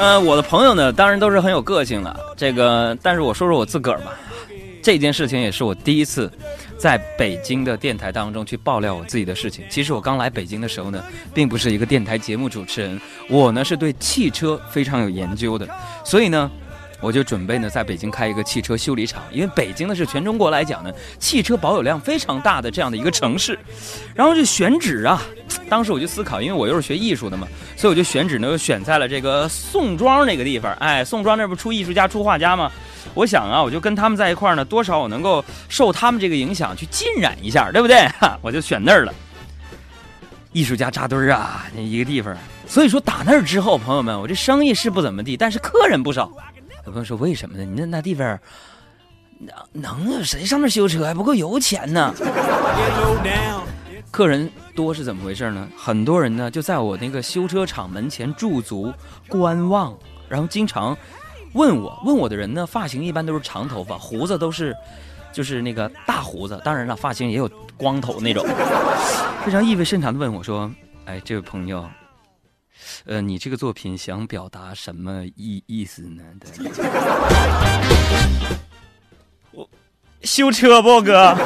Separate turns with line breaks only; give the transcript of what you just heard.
呃，我的朋友呢，当然都是很有个性的。这个，但是我说说我自个儿吧。这件事情也是我第一次在北京的电台当中去爆料我自己的事情。其实我刚来北京的时候呢，并不是一个电台节目主持人，我呢是对汽车非常有研究的，所以呢。我就准备呢，在北京开一个汽车修理厂，因为北京呢是全中国来讲呢，汽车保有量非常大的这样的一个城市。然后就选址啊，当时我就思考，因为我又是学艺术的嘛，所以我就选址呢，又选在了这个宋庄那个地方。哎，宋庄那不出艺术家、出画家吗？我想啊，我就跟他们在一块儿呢，多少我能够受他们这个影响去浸染一下，对不对？哈，我就选那儿了。艺术家扎堆儿啊，那一个地方。所以说打那儿之后，朋友们，我这生意是不怎么地，但是客人不少。有朋友说：“为什么呢？你那那地方，能能啊谁上那修车还不够油钱呢？” 客人多是怎么回事呢？很多人呢就在我那个修车厂门前驻足观望，然后经常问我，问我的人呢发型一般都是长头发，胡子都是就是那个大胡子，当然了，发型也有光头那种，非常意味深长的问我说：“哎，这位朋友。”呃，你这个作品想表达什么意意思呢？我修车不哥？